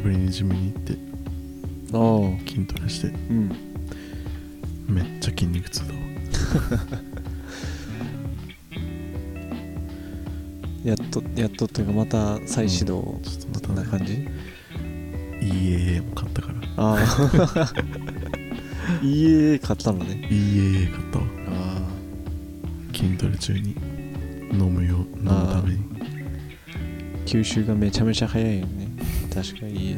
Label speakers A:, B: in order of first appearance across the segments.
A: しぶりにジムに行って
B: ああ。
A: 筋トレして
B: うん。
A: めっちゃ筋肉痛だわ。
B: やっとやっとっていうかまた再始動、
A: ちょっと
B: そん
A: またね
B: な感じ
A: ？EAA も買ったから。
B: ああ。家買ったのね。
A: EAA 買ったわ。
B: あ
A: 筋トレ中に。飲むよ飲むために。
B: あ。吸収がめちゃめちゃ早いよね確かに家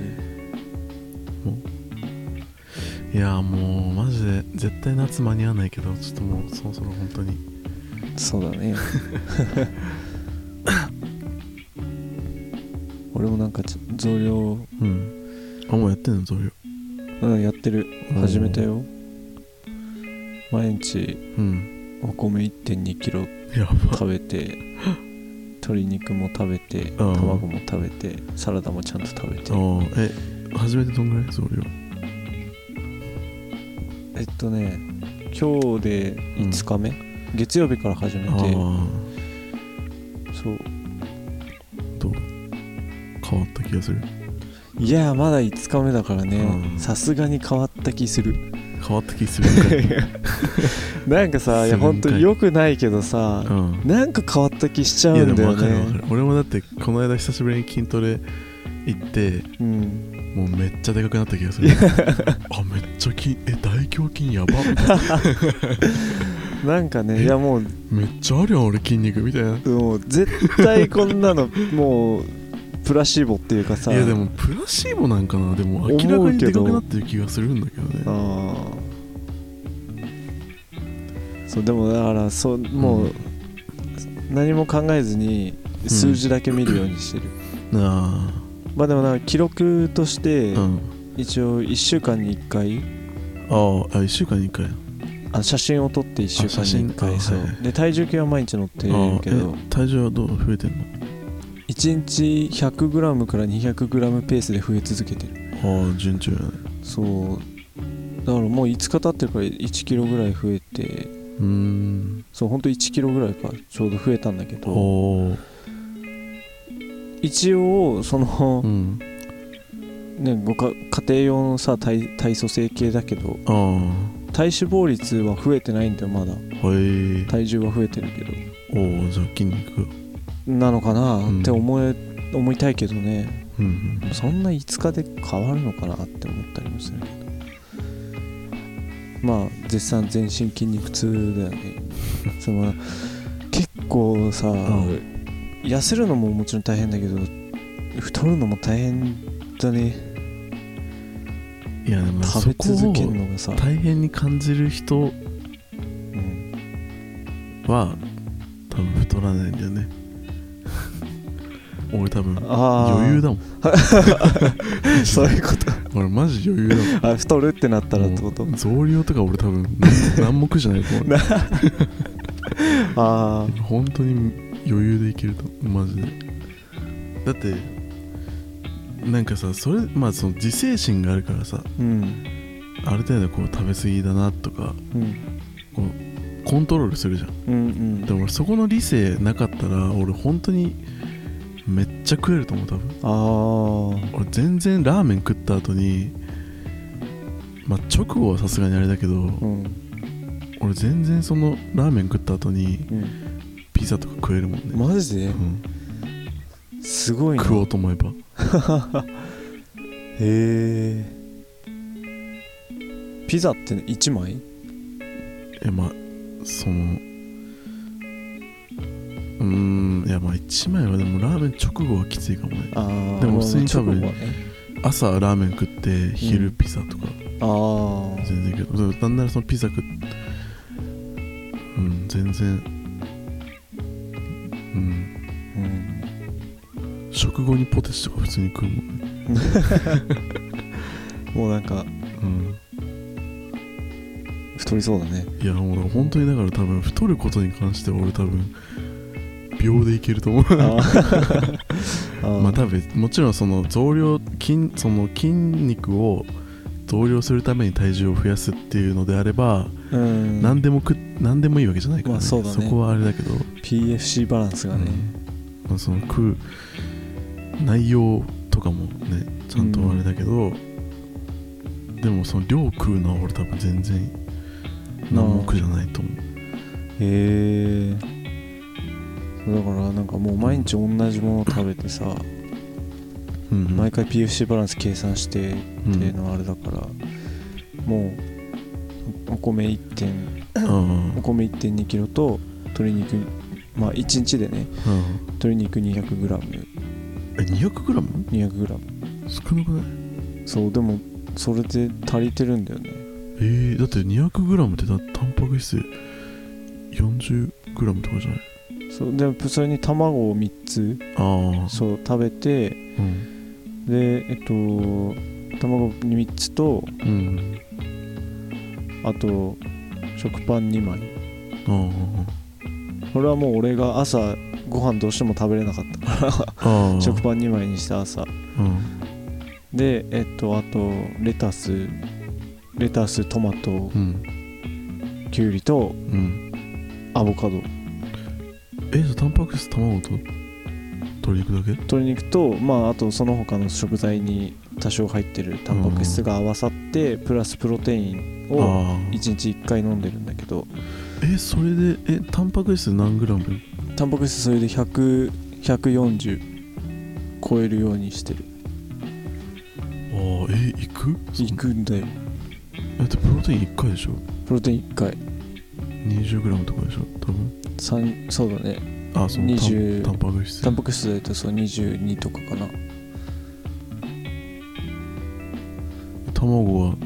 A: いやーもう。マジで絶対夏間に合わないけどちょっともうそろそろ本当に。
B: そうだね。俺もなんかちょ増量。
A: うん。あもうやってんの増量。
B: うんやってる。始めたよ。毎日
A: うん。
B: お米1 2キロ食べて 鶏肉も食べて
A: うん。
B: 卵も食べてサラダもちゃんと食べて。
A: え初めてどんぐらい増量
B: えっとね今日で5日目、月曜日から始めて。そう。
A: どう？変わった気がする。
B: いやまだ5日目だからね。
A: うん。
B: さすがに変わった気する
A: 変わった気する
B: なんかさいや本当によくないけどさ
A: うん。
B: なんか変わった気しちゃうんだよね。
A: る俺もだってこの間久しぶりに筋トレ行って
B: うん。
A: もうめっちゃでかくなった気がする。あめっちゃ筋え大胸筋やば
B: なんかねいやもう
A: めっちゃあるやん俺筋肉みたいな。い
B: もう絶対こんなのもうプラシーボっていうかさ。
A: やでもプラシーボなんかな。でも明らかにでかくなってる気がするんだけどね
B: そうでもだからそうもう、
A: うん
B: 何も考えずに数字だけ見るようにしてる、
A: あ
B: まあでもなんか記録として
A: あうん。
B: 一応1週間に1回。
A: ああ1週間に1回。
B: あ写真を撮って1週間に1
A: あ写
B: そう。
A: あはいはい。
B: で体重計は毎日乗ってる
A: あ
B: けど。
A: え体重はどう増えてんの
B: ？1日 100g から 200g ペースで増え続けてる。
A: ああ順調やね。
B: そう。だからもう5日経ってるから1キロぐらい増えて
A: うーん。
B: そうほんと1キロぐらいかちょうど増えたんだけど。一応その
A: う、ん。
B: ねごか家庭用のさ体体組成計だけど
A: あ
B: 体脂肪率は増えてないんだよまだ。体重は増えてるけ
A: おおじゃあ筋肉。
B: なのかな
A: うん。
B: って思え、思いたいけどね。
A: うん
B: そんな5日で変わるのかなって思ったりもする。けどまあ絶賛全身筋肉痛だよね。その結構さ、
A: ん。
B: 痩せるのももちろん大変だけど太るのも大変だね。
A: いやでも
B: 食べ続ける
A: を
B: のがさ、
A: 大変に感じる人
B: うん、
A: は多分太らないんだよね。俺多分余裕だもん。
B: そういうこと
A: 俺マジ余裕だもん。
B: あ太るってなったらってこと？
A: 増量とか俺多分 何目じゃないと思う。
B: あ
A: 本当に余裕でいけるとマジで。だってなんかさそれまあその自制心があるからさ
B: あうん。
A: ある程度こう食べ過ぎだなとか
B: うん。
A: こうコントロールするじゃん。
B: うんうん。
A: でも俺そこの理性なかったら俺本当にめっちゃ食えると思う多分。
B: ああ
A: 俺全然ラーメン食った後にまあ直後はさすがにあれだけど
B: うん。
A: 俺全然そのラーメン食った後に
B: うん。
A: ピザとか食えるもんね、
B: マジで？
A: うん、
B: すごいな。
A: 食おうと思えば。
B: へえ。ピザって1枚？
A: えまあそのうーんいやまあ1枚はでもラーメン直後はきついかもね。でも普通に多分
B: ね
A: 朝ラーメン食って昼ピザとか。
B: ああ
A: 全然いける、だからなんならそのピザ食っうん全然。うん。
B: うん。
A: 食食後にポテチとか普通に食うもんね。
B: もうなんか
A: うん。
B: 太りそうだね。
A: いやもう本当にだから多分太ることに関しては俺多分秒でいけると思う。
B: あーあー
A: まあ多分もちろんその増量筋その筋肉を増量するために体重を増やすっていうのであれば、
B: うん。
A: 何でも何でもいいわけじゃないから、ね。
B: まあそね。
A: こはあれだけど、
B: PFC バランスがね、
A: うん。まあ、その食う内容とかもねちゃんとあれだけど、でもその量食うのは俺多分全然何も苦じゃないと思う。
B: へえだからなんかもう毎日同じもの食べてさ、
A: うんうん。
B: 毎回 PFC バランス計算して
A: うん
B: っていうのはあれだから、もうお米1点
A: うん
B: お米1.2キロと鶏肉まあ1日でね
A: うん
B: 鶏肉 200g200g
A: え 200g? 少なくない？
B: そうでもそれで足りてるんだよね。
A: えー、だって 200g ってだタンパク質 40g とかじゃない？
B: そうでそれに卵を3つ
A: ああ。
B: そう食べて
A: うん。
B: でえっと卵3つと
A: うん。
B: あと食パン2枚。
A: あ
B: これはもう俺が朝ご飯どうしても食べれなかった。から 食パン2枚にして朝。
A: うん。
B: でえっとあとレタス。レタストマト。
A: うん。
B: きゅうりと
A: うん。
B: アボカド
A: えタンパク質卵と鶏肉だけ？
B: 鶏肉とまああとその他の食材に多少入ってるタンパク質が合わさってプラスプロテインを
A: ああ
B: 1日1回飲んでるんだけど。
A: えそれでえタンパク質何グラム？
B: タンパク質それで100140超えるようにしてる。
A: ああえいく？
B: いくんだよ。
A: だってプロテイン1回でしょ？
B: プロテイン1回
A: 20g とかでしょ多分。
B: 3そうだね。
A: あそのタン
B: 20
A: タンパク質。
B: タンパク質だとそう22とかかな。
A: 卵は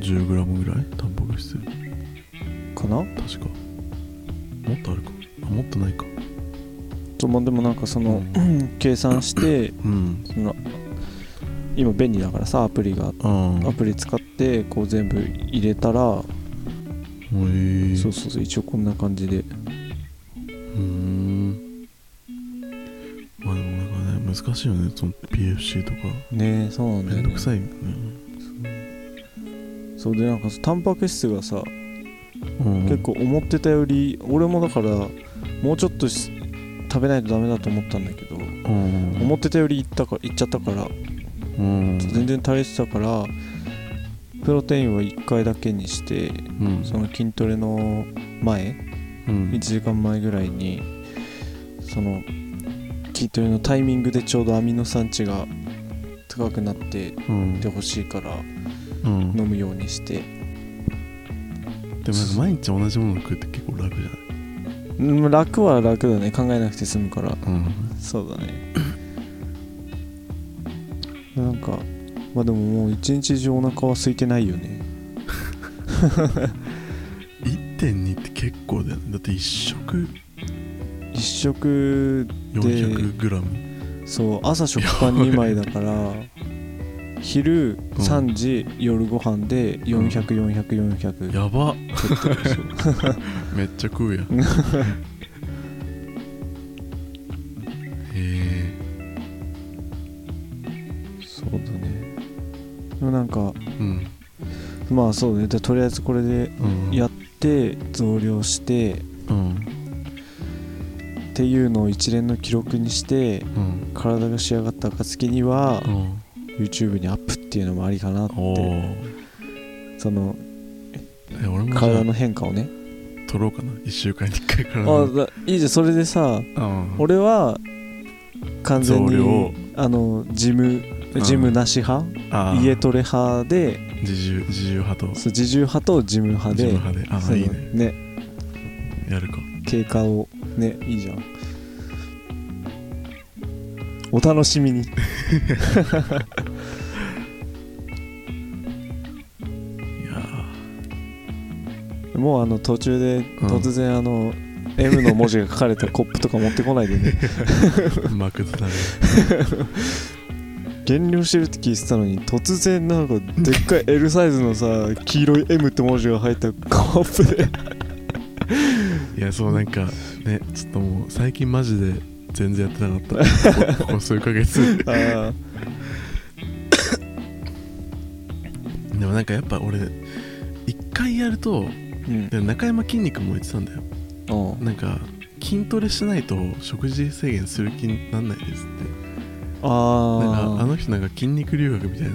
A: 10g ぐらい？タンパク質。
B: かな？
A: 確か。もっとあるか。あもっとないか。
B: そうまあでもなんかその、計算して
A: うん。
B: その今便利だからさアプリが。アプリ使ってこう全部入れたら、
A: えー、
B: そうそうそう。一応こんな感じで。
A: うーん。まあでもなんかね難しいよね。その PFC とか。
B: ねそうなんだよね。
A: めんどくさいよね。
B: そう。でなんかタンパク質がさ
A: うん。
B: 結構思ってたより俺もだからもうちょっとし食べないとダメだと思ったんだけど
A: うん。
B: 思ってたよりいったかいっちゃったから
A: うん。
B: 全然足りてたからプロテインは1回だけにして
A: うん。
B: その筋トレの前
A: うん。
B: 1時間前ぐらいにその筋トレのタイミングでちょうどアミノ酸値が高くなって
A: うん。
B: てほしいから
A: うん。
B: 飲むようにして。
A: でも毎日同じもの食うって結構楽じゃない？
B: うん楽は楽だね。考えなくて済むから。
A: うん。
B: そうだね。なんかまあでももう一日中お腹は空いてないよね。
A: 1.2って結構だよ。ねだって1食。
B: 一食
A: 400g
B: そう朝食パン2枚だから昼3時、夜ご飯で400400400400
A: やば。めっちゃ食うやん。へえ。
B: そうだねでもなんか
A: うん。
B: まあそうね。でとりあえずこれで
A: うん。
B: やって増量して
A: うん。
B: っていうのを一連の記録にして
A: うん。
B: 体が仕上がった暁には
A: うん。
B: YouTube にアップっていうのもありかなっ
A: お
B: て。
A: お
B: その体の
A: あ
B: 変化をね。
A: 撮ろうかな。1週間に1回から
B: あいいじゃん。それでさ
A: うん。
B: 俺は完全にあのジムジムなし派？
A: あー。
B: 家トレ派で。
A: 自重自重派と。
B: そう自重派とジム派で。
A: 自分派で。ああいいね。
B: ね。
A: やるか。
B: 経過をねいいじゃん。お楽しみに。
A: いや
B: もうあの途中で
A: うん。
B: 突然あの、M の文字が書かれたコップとか持ってこないでね。
A: マクドナル
B: 減量してるって聞いてたのに突然なんかでっかい L サイズのさ黄色い M って文字が入ったコップで。
A: いやそうなんかねちょっともう最近マジで全然やってなかった。こここ数ヶ月。
B: あ
A: でもなんかやっぱ俺一回やると
B: うん。
A: で中山筋肉も言ってたんだよ。なんか筋トレしないと食事制限する気になんないですって
B: あ
A: なんかあ
B: あ
A: の人なんか筋肉留学みたいな。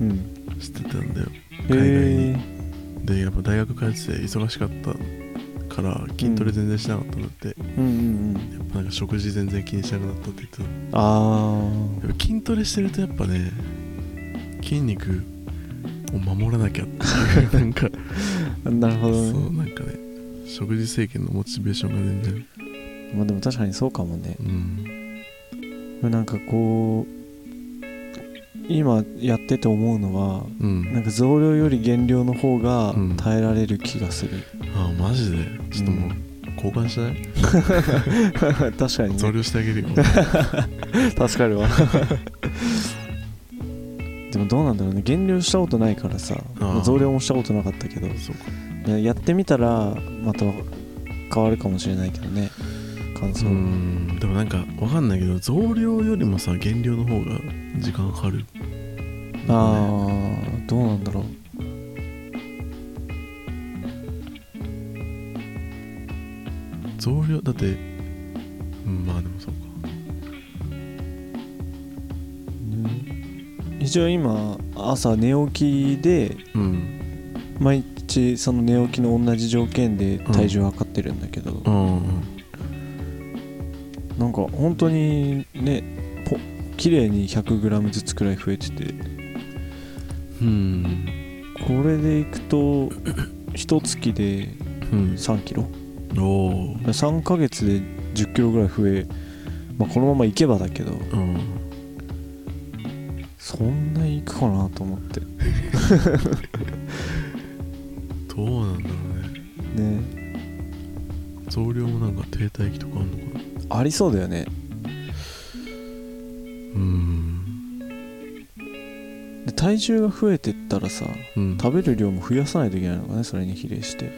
B: うん。
A: してたんだよ。
B: へ
A: 海外に。
B: え
A: でやっぱ大学通ってて忙しかったから筋トレ全然しなかったんだって、
B: うん。うんうん
A: やっぱなんか食事全然気にしなくなったって言ってた。
B: あ
A: やっぱ筋トレしてるとやっぱね筋肉を守らなきゃっていう なんか。
B: あなるほど
A: そう
B: ね
A: なんかね食事制限のモチベーションが全然。
B: まあでも確かにそうかもね。
A: うん
B: なんかこう今やってて思うのは
A: うん。
B: なんか増量より減量の方が
A: うん。
B: 耐えられる気がする、
A: あマジで？ちょっともう交換しない？
B: 確かに
A: 増
B: ね
A: 量してあげるよ。
B: 助かるわ。でもどうなんだろうね。減量したことないからさ。増量もしたことなかったけど。
A: そうか。
B: いややってみたらまた変わるかもしれないけどね感
A: う
B: 想、
A: ん。でもなんかわかんないけど増量よりもさ減量の方が時間かかる。
B: ああどうなんだろう。
A: 増量だってうんまあでもそうか。
B: 一応今朝寝起きで
A: うん。
B: 毎日その寝起きの同じ条件で体重測ってるんだけど、
A: うん
B: なんか本当にねぽ綺麗に 100g ずつくらい増えてて。
A: うん。
B: これでいくと一月で
A: うん。
B: 3キロ？
A: おお
B: 3ヶ月で10キロぐらい増え、まあ、このままいけばだけど。
A: うん。
B: そんないくかなと思って。
A: どうなんだろうね。
B: ね。
A: 増量もなんか停滞期とかあんのかな
B: ありそうだよね。
A: うん。
B: で体重が増えてったらさ
A: うん。
B: 食べる量も増やさないといけないのかねそれに比例して。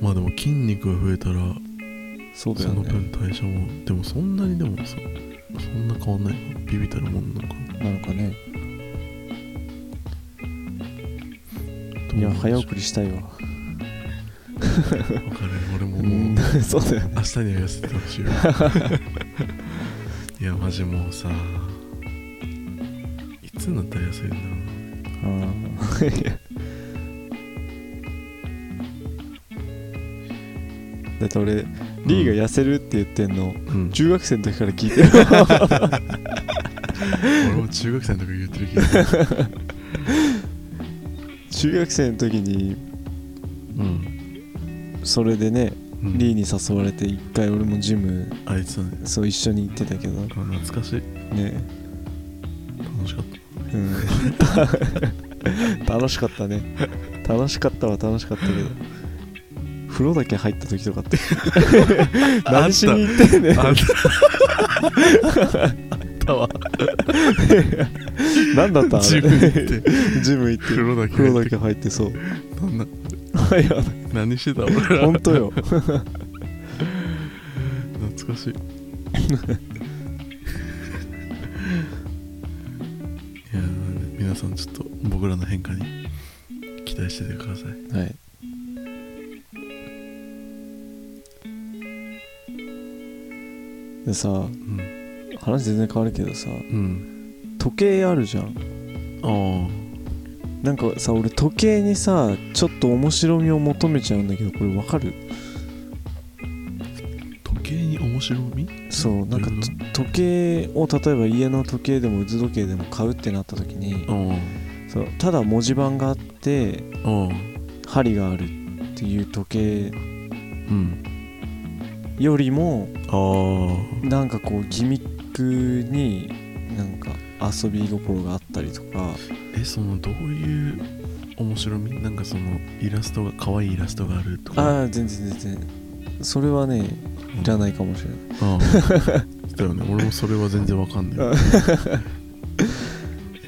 A: まあでも筋肉が増えたら
B: そうだよね。
A: その分代謝もでもそんなにでもさそんな変わんない。のビビたるもんなのか。な
B: なのかね。いや早送りしたいわ
A: 俺も
B: う
A: もう、
B: ん。そうだよね。
A: 明日には痩せてほしいよいやマジもう。さ いつになったら痩せるんだろう。な
B: うん。だって俺リーが痩せるって言ってんの、
A: うん。
B: 中学生の時から聞いてる。
A: 俺も中学生の時言ってるけど
B: 中学生の時に
A: うん、
B: それでね
A: うん、
B: リーに誘われて一回俺もジム
A: あいつだね。
B: そう一緒に行ってたけど。
A: あ懐かしい。
B: ね。
A: 楽しかった。
B: うん。楽しかったね。楽しかったは楽しかったけど。風呂だけ入った時とかって。何しに行ってんねん。
A: あった。わ
B: 何だったあれ。
A: ジム行って。
B: ジム行って。
A: 風呂だけ
B: 風呂だけ入ってそう。
A: なんだ
B: いや
A: 何してた俺ら
B: 本当よ。
A: 懐かしい。いや皆さんちょっと僕らの変化に期待しててください。
B: はい。でさ
A: うん。
B: 話全然変わるけどさ
A: うん。
B: 時計あるじゃん。
A: あ
B: なんかさ俺時計にさちょっと面白みを求めちゃうんだけどこれわかる？
A: あ時計に面白み？
B: そうなんか時計を例えば家の時計でも腕時計でも買うってなった時に
A: あ
B: そうただ文字盤があって針があるっていう時計
A: うん。
B: よりも
A: あ
B: なんかこうギミックになんか遊び心があったりとか
A: あえそのどういう面白み？なんかそのイラストが可愛いイラストがあるとか？
B: ああ全然全然。それはねいらないかもしれない。
A: ああ。だよね。俺もそれは全然わかんない。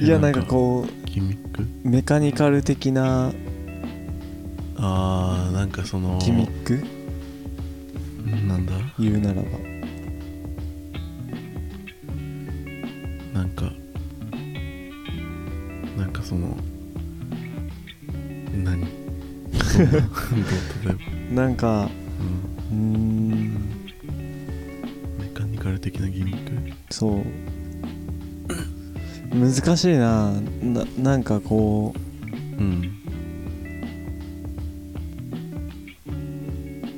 B: いやなんかこ
A: うギミック？
B: うメカニカル的な
A: ああなんかその
B: ギミック？
A: なんだ？
B: 言うならば
A: なんかう
B: ん。
A: メカニカル的なギミック
B: そう。難しいな。ななんかこ
A: う。ん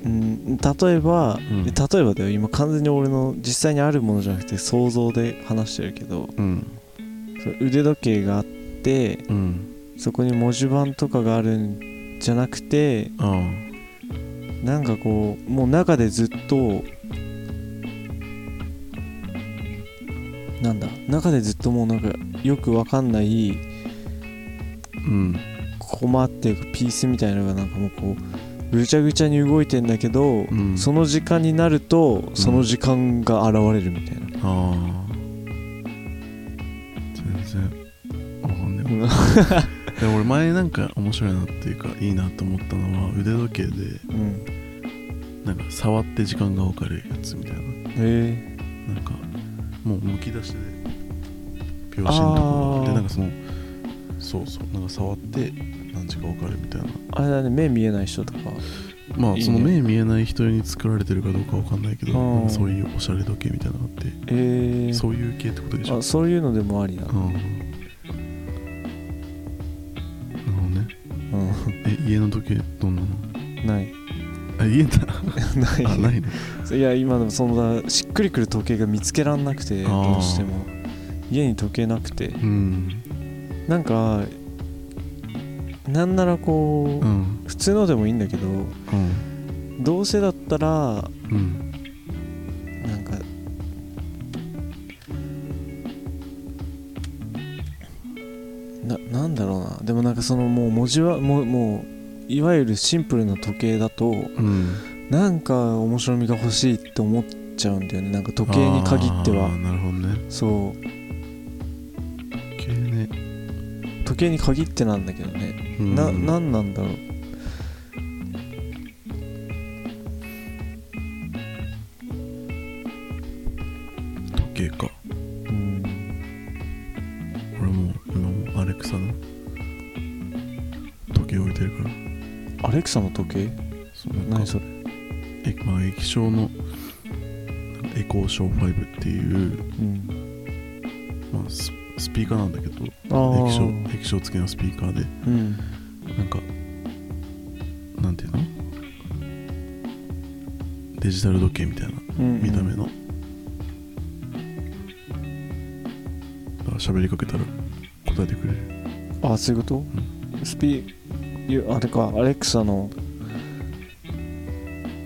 B: う、うん、例えば、
A: ん。
B: 例えばだよ。今完全に俺の実際にあるものじゃなくて想像で話してるけど
A: うん。
B: 腕時計があって
A: うん。
B: そこに文字盤とかがあるんじゃなくて
A: ああ
B: なんかこうもう中でずっとなんだ中でずっともうなんかよくわかんない
A: うん。
B: っていうかピースみたいなのがなんかもうこうぐちゃぐちゃに動いてんだけど、
A: うん。
B: その時間になるとその時間が現れるみたいな、
A: ああ全然わかんない で俺前なんか面白いなっていうかいいなと思ったのは腕時計で
B: うん。
A: なんか触って時間が分かるやつみたいな。
B: へ
A: なんかもうむき出しで秒針と
B: あ
A: か
B: ー。
A: でなんかそのそうそうなんか触って何時か分かるみたいな。
B: えあれだね目見えない人とか。
A: まあその目見えない人に作られてるかどうか分かんないけどそういうおしゃれ時計みたいなのがあって
B: え。ー、
A: そういう系ってことでしょ？
B: あそういうのでもありだ
A: うん家の時計どんなの？
B: んない。
A: あ家だ
B: ない。
A: あないの
B: いや今でもそのだしっくりくる時計が見つけらんなくてどうしても。家に時計なくて。
A: うん。
B: なんかなんならこう、
A: うん。
B: 普通のでもいいんだけど
A: うん。
B: どうせだったら
A: うん。
B: なんかななんだろうな。でもなんかそのもう文字はもうもういわゆるシンプルな時計だと
A: うん。
B: なんか面白みが欲しいって思っちゃうんだよね。なんか時計に限っては。
A: なるほどね。
B: そう。
A: 時計
B: に限ってなんだけどね、
A: うん。
B: ななんなんだろう
A: から
B: アレクサの時計？
A: そう。なんか
B: 何それ？
A: えまあ液晶のエコーショー5っていう、
B: うん。
A: まあ、ススピーカーなんだけど
B: ああ
A: 液晶液晶付きのスピーカーで
B: うん。
A: なんかなんていうの？デジタル時計みたいな
B: うん
A: 見た目の、喋りかけたら答えてくれる。
B: あそういうこと、スピゆあれかアレクサの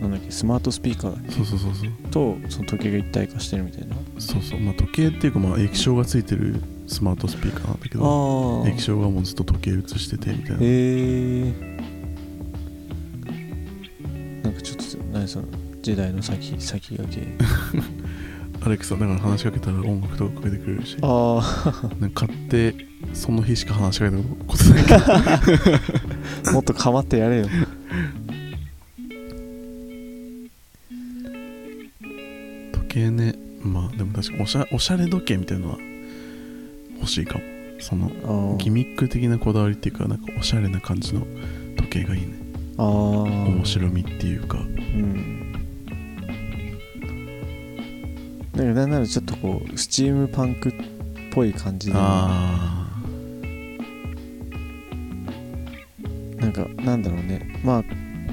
B: なんだっけスマートスピーカー
A: そうそうそうそう。
B: けとその時計が一体化してるみたいな。
A: そうそう。まあ時計っていうかまあ液晶がついてるスマートスピーカーなんだけど
B: ああ
A: 液晶がもうずっと時計映しててみたいな。
B: へえなんかちょっと何その時代の先先駆け。
A: アレクサだから話しかけたら音楽とかかけてくれるし。
B: あ
A: なんか買ってその日しか話しかけたことないけど。
B: あ もっと構ってやれよ。
A: 時計ね。まあでも確かにおしゃおしゃれ時計みたいなのは欲しいかも。そのギミック的なこだわりっていうかなんかおしゃれな感じの時計がいいね。
B: あー。
A: 面白みっていうか。
B: うん。だからなんならちょっとこうスチームパンクっぽい感じで
A: あ
B: かなんだろうね。まあ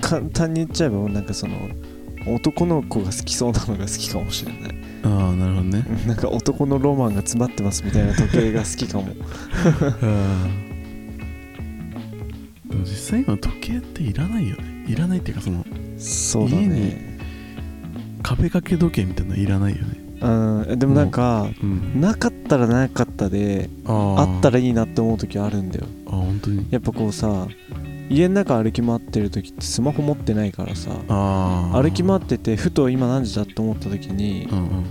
B: 簡単に言っちゃえばなんかその男の子が好きそうなのが好きかもしれない。
A: ーあーなるほどね。
B: なんか男のロマンが詰まってますみたいな時計が好きかも。
A: 実際今時計っていらないよね。いらないっていうかその
B: そうだね。
A: 壁掛け時計みたいなのいらないよね。
B: うんでもなんか
A: うん。
B: なかったらなかったで
A: あ
B: ったらいいなって思う時あるんだよ。
A: あ本当に。
B: やっぱこうさ家の中歩き回ってる時ってスマホ持ってないからさ歩き回っててふと今何時だって思った時に
A: うんうん。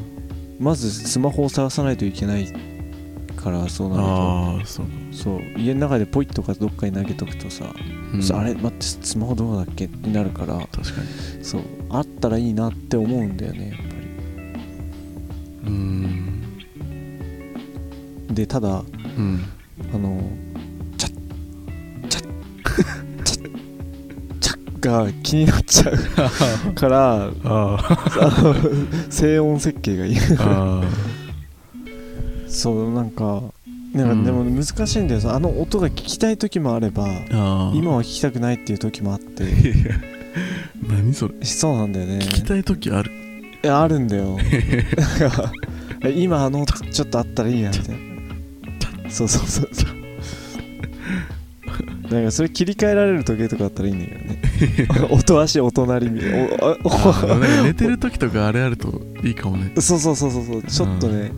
B: まずスマホを探さないといけないからそうなると
A: そうか、
B: そう家の中でポイッとかどっかに投げとくとさ、
A: うん。
B: そあれ待ってスマホどこだっけになるから
A: 確かに。
B: そうあったらいいなって思うんだよねやっぱ
A: うーん。
B: りでただ
A: うん。
B: あのが気になっちゃう から静音設計がいい。そうなんかなん
A: うん。
B: かでも難しいんだよさあの音が聞きたい時もあれば今は聞きたくないっていう時もあって。
A: 何それ。
B: そうなんだよね。
A: 聞きたい時ある。
B: いやあるんだよ。今あの音ちょっとあったらいいやみたいな。そうそうそうなんかそれ切り替えられる時計とかあったらいいんだけどね。音足お隣みたいな。おあ
A: あーなんか寝てる時とかあれあるといいかもね。
B: おそうそうそうそうそう。ちょっとね。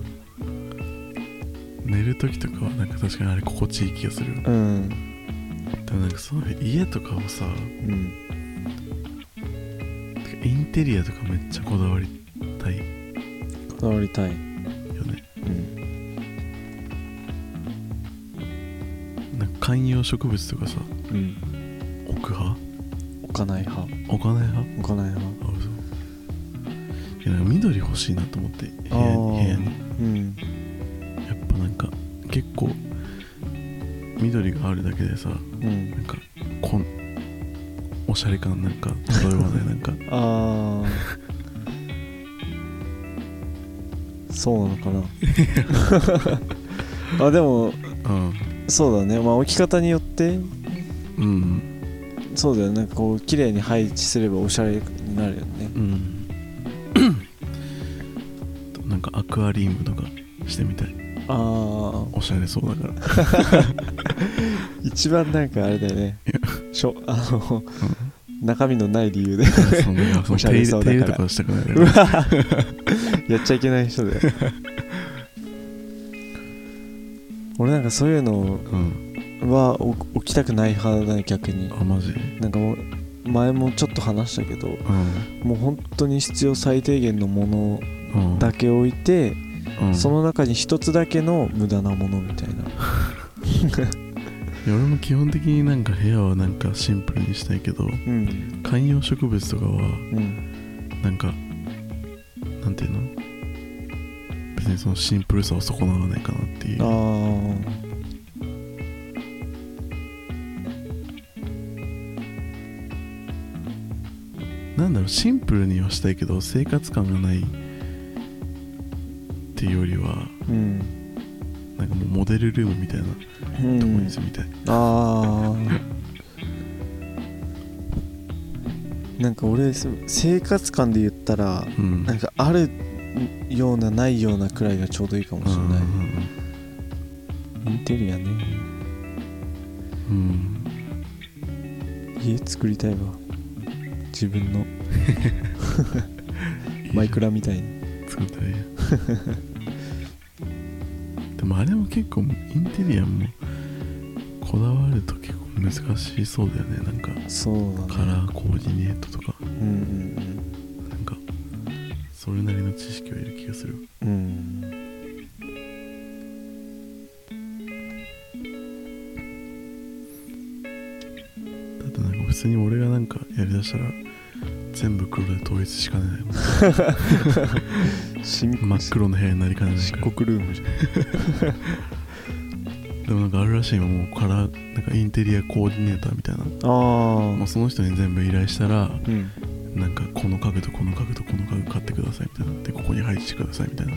A: 寝る時とかはなんか確かにあれ心地いい気がする
B: うん。
A: でもなんかそういう家とかをさ
B: うん。
A: インテリアとかめっちゃこだわりたい。よ
B: こだわりたい
A: 観葉植物とかさ
B: うん。
A: 置く派？
B: 置かない派。
A: 置かない派？
B: 置かない派。
A: あそういやなんか緑欲しいなと思って部屋
B: あー。
A: 部屋に。
B: うん。
A: やっぱなんか結構緑があるだけでさ
B: うん。
A: なんかこんおしゃれ感なんか漂わないなんか。
B: ああそうなのかな。あでも
A: うん
B: そうだね。まあ置き方によって。
A: うん
B: そうだよね。なんかこう綺麗に配置すればおしゃれになるよね。
A: うん。なんかアクアリウムとかしてみたい。
B: ああ
A: おしゃれそうだから。
B: 一番なんかあれだよね。しょあの、中身のない理由で おしゃ
A: れ
B: れそうだから。
A: 手入れとかしたくないう
B: わ やっちゃいけない人だよ俺なんかそういうの
A: うん
B: はお置きたくない派だね逆に。
A: あマジ？
B: なんかもう前もちょっと話したけど
A: うん。
B: もう本当に必要最低限のもの
A: うん。
B: だけ置いて、
A: うん。
B: その中に一つだけの無駄なものみたいな。い
A: や俺も基本的になんか部屋はなんかシンプルにしたいけど
B: うん。
A: 観葉植物とかは
B: うん。
A: なんかなんていうの？別にそのシンプルさを損なわないかなっていう。
B: あー。
A: なんだろうシンプルにはしたいけど生活感がないっていうよりは
B: うん。
A: なんかもうモデルルームみたいな
B: うん
A: とこに住みたい、
B: あー。なんか俺生活感で言ったら
A: うん。
B: なんかあるようなないようなくらいがちょうどいいかもしれない。インテリアね。
A: うん
B: 家作りたいわ。自分の。マイクラみたいに。
A: 作ったらい。でもあれも結構インテリアもこだわると結構難しそうだよね。なんか
B: そうだね。
A: カラーコーディネートとか。
B: うんうん
A: 知識はいる気がする。
B: うん。うん
A: だってなんか普通に俺がなんかやりだしたら全部黒で統一しかねないもん。
B: 新
A: 真っ黒の部屋になりかねない。から
B: 漆黒ルームじ
A: でもなんかあるらしいよ。もうカラーなんかインテリアコーディネーターみたいな。
B: ゃんあ
A: もうその人に全部依頼したら
B: あうん
A: なんかこの家具とこの家具とこの家具買ってくださいみたいな。でここに配置してくださいみたいな。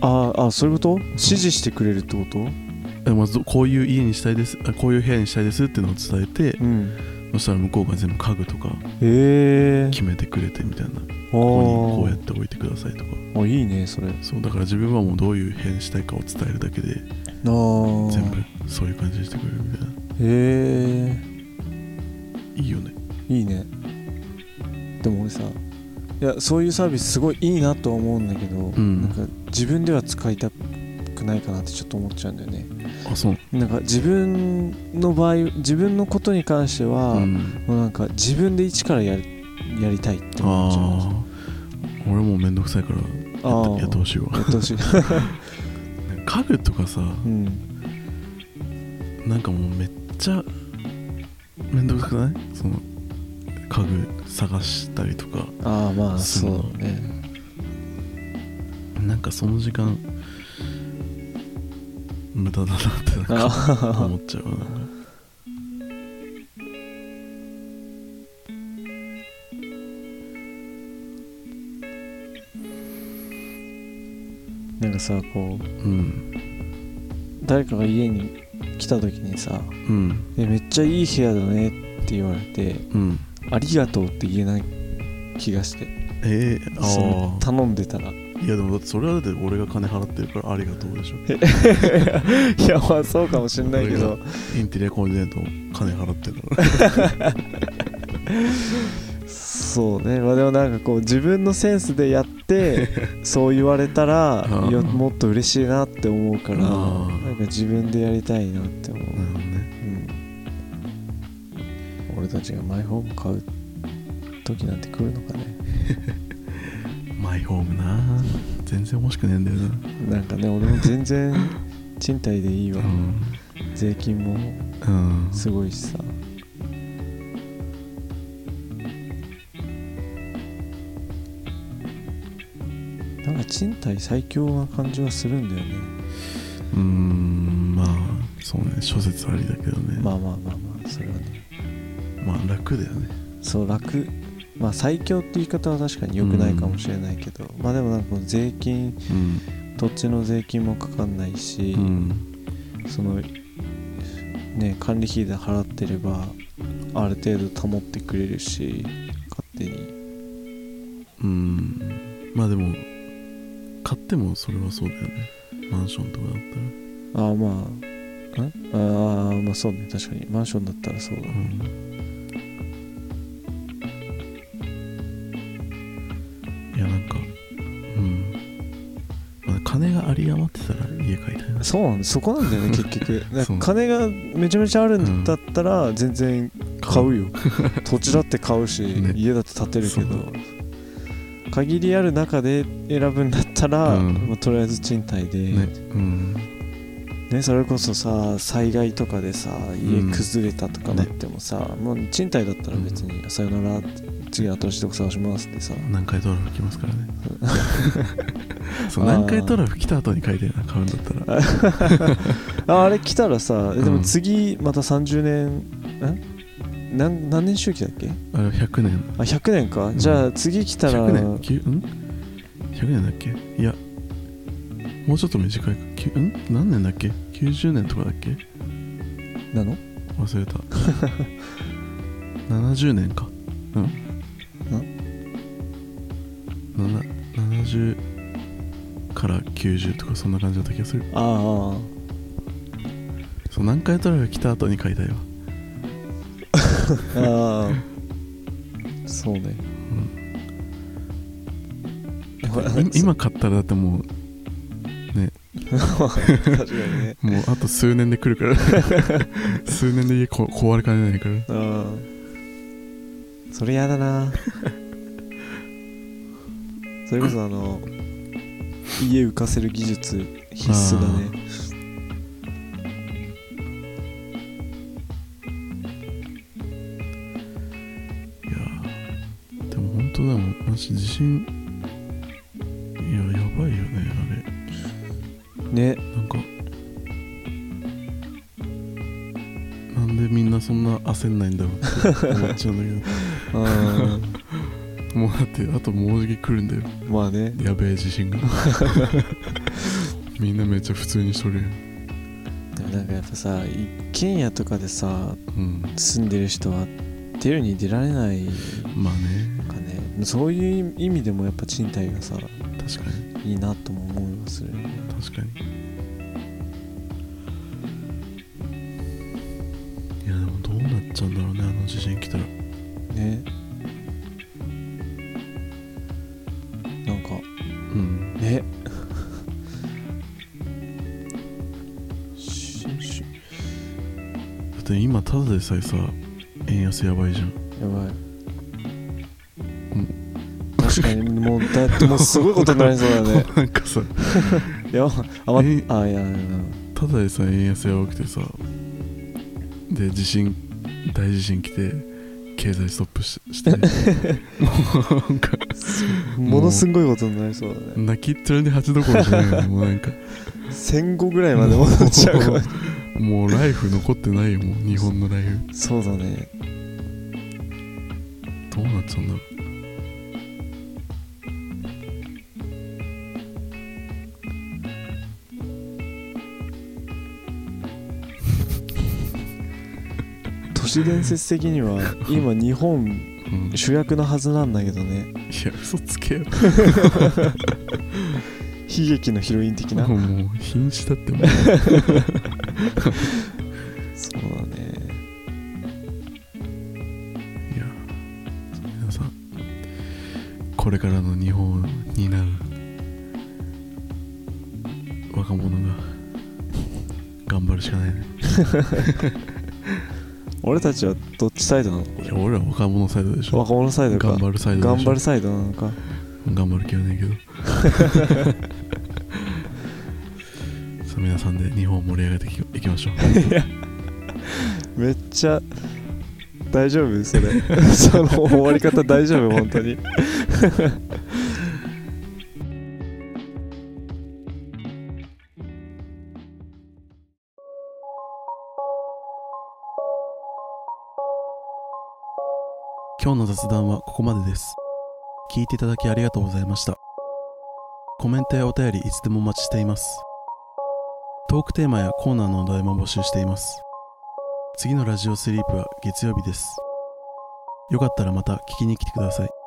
B: あーあそういうこと？指示してくれるってこと？
A: でまずこういう家にしたいです。あこういう部屋にしたいですっていうのを伝えて
B: うん。
A: そしたら向こうが全部家具とか
B: へえ
A: 決めてくれてみたいな。
B: あ
A: ここにこうや
B: ー
A: って置いてくださいとか。
B: あいいねそれ。あ
A: そうだから自分はもうどういう部屋にしたいかを伝えるだけで全部そういう感じにしてくれるみたいな。
B: へえ
A: いいよね。
B: いいねでも俺さ。いやそういうサービスすごいいいなとは思うんだけど、
A: ん。
B: なんか自分では使いたくくないかなってちょっと思っちゃうんだよね。
A: あそう。
B: なんか自分の場合自分のことに関しては、
A: うん。
B: もうなんか自分で一からやりやりたいって思っちゃう。
A: ああ俺もうめんどくさいからややってほしいわ。
B: やってほしい。
A: 家具とかさ
B: うん。
A: なんかもうめっちゃめんどくさくない？その家具探したりとか
B: ああまあそうね。
A: なんかその時間無駄だなってなんか
B: あ
A: 思っちゃうわな。んか
B: なんかさこう
A: うん。
B: 誰かが家に来た時にさ
A: うん「
B: えめっちゃいい部屋だね」って言われて
A: うん「
B: ありがとう」って言えない気がして。
A: えー、あ
B: 頼んでたら。
A: あいやでもだってそれはだって俺が金払ってるからありがとうでしょ。
B: いやまあそうかもしんないけど。
A: インテリアコーディネート金払ってるから。
B: そうね。まあでもなんかこう自分のセンスでやって そう言われたらもっと嬉しいなって思うからなんか自分でやりたいなって思う、ちがマイホーム買う時なんて来るのかね。
A: マイホームな。全然欲しくねえんだよな。
B: なんかね俺も全然賃貸でいいわ、税金も
A: うん、うん、
B: すごいしさ。なんか賃貸最強な感じはするんだよね。
A: うーんまあそうね。諸説ありだけどね。
B: まあまあまあまあそれはね
A: まあ楽だよね。
B: そう楽。まあ最強って言い方は確かに良くないかもしれないけど、まあでもなんか税金
A: うん。
B: 土地の税金もかかんないし、
A: うん。
B: そのね管理費で払ってればある程度保ってくれるし勝手に。
A: うん。まあでも買ってもそれはそうだよね。マンションとかだったら。
B: ああまあんああまあそうね。確かに。マンションだったらそうだね。
A: うん有り余ってたら家買いたいな。
B: そうなんだそこなんだよね 結局。なん
A: そう
B: か金がめちゃめちゃあるんだったら全然買うよ。土地だって買うし、
A: ね。
B: 家だって建てるけど。限りある中で選ぶんだったら、
A: うん。
B: まあとりあえず賃貸で、
A: ね。うん。
B: ね、それこそさ災害とかでさ家
A: うん。
B: 崩れたとかなってもさ、もう賃貸だったら別に、さよなら次新しいとこ探しますってさ。
A: 南海トラフ来ますからね。そう南海トラフ来た後に書いてるな買うんだったら。
B: ああれ来たらさえでも
A: うん。
B: 次また30年ん何何年周期だっけ？
A: あれは100年。
B: あ100年か、
A: ん。
B: じゃあ次来たら。
A: 100年？きゅん？100年だっけ？いやもうちょっと短いか。ん？何年だっけ？90年とかだっけ？
B: なの？
A: 忘れた。70年か。うん。な70から90とかそんな感じだった気がする。
B: ああ。
A: そう南海トラフ来た後に書いたよ、
B: ああ。そうね、
A: うん、い今買ったらだってもう
B: 確かにね。
A: もうあと数年で来るから。数年で家こ壊れかねないから。
B: うんそれやだなそれこそあの家浮かせる技術必須だね。
A: いやーでも本当でもマジ地震いややばいよね
B: ね
A: あれ。なんかなんでみんなそんな焦んないんだろうって思っちゃうんだ
B: うん
A: けど もうだってあともうじき来るんだよ。
B: まあね。
A: やべえ地震が。みんなめっちゃ普通にしとる
B: でもなんかやっぱさ一軒家とかでさ
A: うん。
B: 住んでる人は出るに出られない
A: まあね。
B: かね。そういう意味でもやっぱ賃貸がさ
A: 確かに。
B: いいなとも思いまするよね。
A: 確かに。いやでもどうなっちゃうんだろうねあの地震来たら。
B: ね
A: でさえさ円安やばいじゃん。
B: やばい。確かにもうだってもうすごいことになりそうだね。
A: なんかさ。
B: いやあま
A: え
B: あいやいやいや。
A: ただでさ円安やばくてさで地震大地震来て経済ストップしして。もうなんか。
B: ものすごいことになりそうだね。
A: 泣きっ面に蜂どころじゃないよもうなんか。
B: 戦後ぐらいまで戻っちゃうから
A: もうライフ残ってないよもう日本のライフ。
B: そうだね。
A: どうなっちゃうんだろ
B: 都市伝説的には今日本
A: う、うん、い
B: 主役のはずなんだけどね。
A: や嘘つけよ。
B: 悲劇のヒロイン的な。
A: もう瀕死だってもう
B: そうだね。
A: いや皆さんこれからの日本を担う若者が頑張るしかないね。
B: 俺たちはどっちサイドなの？
A: いや俺ら若者サイドでしょ。
B: 若者サイドか。
A: 頑張るサイドでしょ。
B: 頑張るサイドなのか。
A: 頑張る気はないけど。さあ皆さんで日本を盛り上げていきいきましょう。
B: めっちゃ大丈夫？それ。その終わり方大丈夫？本当に。
A: 今日の雑談はここまでです。聞いていただきありがとうございました。コメントやお便りいつでもお待ちしていますトークテーマやコーナーのお題も募集しています。次のラジオスリープは月曜日です。よかったらまた聞きに来てください。